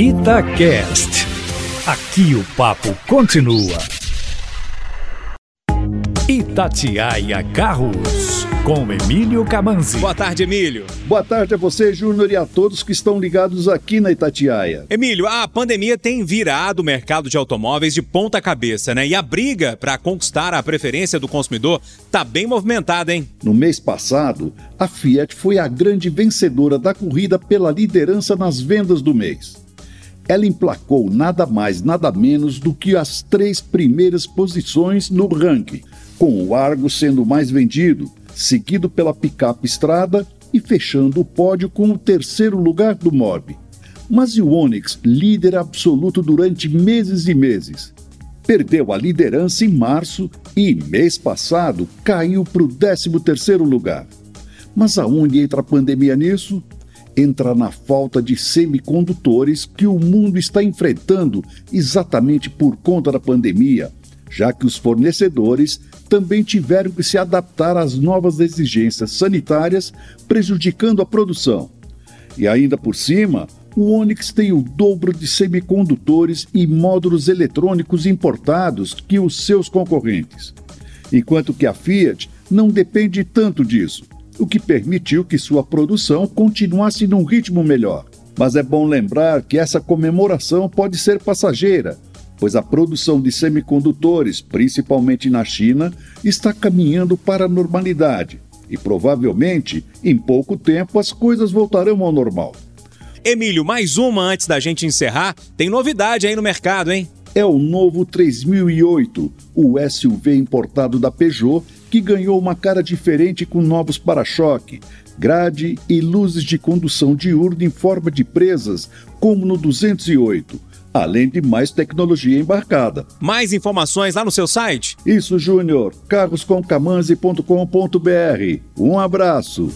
Itacast. Aqui o papo continua. Itatiaia Carros, com Emílio Camanzi. Boa tarde, Emílio. Boa tarde a você, Júnior, e a todos que estão ligados aqui na Itatiaia. Emílio, a pandemia tem virado o mercado de automóveis de ponta cabeça, né? E a briga para conquistar a preferência do consumidor tá bem movimentada, hein? No mês passado, a Fiat foi a grande vencedora da corrida pela liderança nas vendas do mês ela emplacou nada mais, nada menos do que as três primeiras posições no ranking, com o Argo sendo mais vendido, seguido pela picape Estrada e fechando o pódio com o terceiro lugar do Mob. Mas e o Onix, líder absoluto durante meses e meses? Perdeu a liderança em março e, mês passado, caiu para o 13 terceiro lugar. Mas aonde entra a pandemia nisso? Entra na falta de semicondutores que o mundo está enfrentando exatamente por conta da pandemia, já que os fornecedores também tiveram que se adaptar às novas exigências sanitárias, prejudicando a produção. E ainda por cima, o Onix tem o dobro de semicondutores e módulos eletrônicos importados que os seus concorrentes, enquanto que a Fiat não depende tanto disso o que permitiu que sua produção continuasse num ritmo melhor. Mas é bom lembrar que essa comemoração pode ser passageira, pois a produção de semicondutores, principalmente na China, está caminhando para a normalidade e provavelmente, em pouco tempo, as coisas voltarão ao normal. Emílio, mais uma antes da gente encerrar. Tem novidade aí no mercado, hein? É o novo 3008, o SUV importado da Peugeot que ganhou uma cara diferente com novos para-choque, grade e luzes de condução diurna em forma de presas, como no 208, além de mais tecnologia embarcada. Mais informações lá no seu site? Isso, Júnior. carroscomcamanzi.com.br. Um abraço.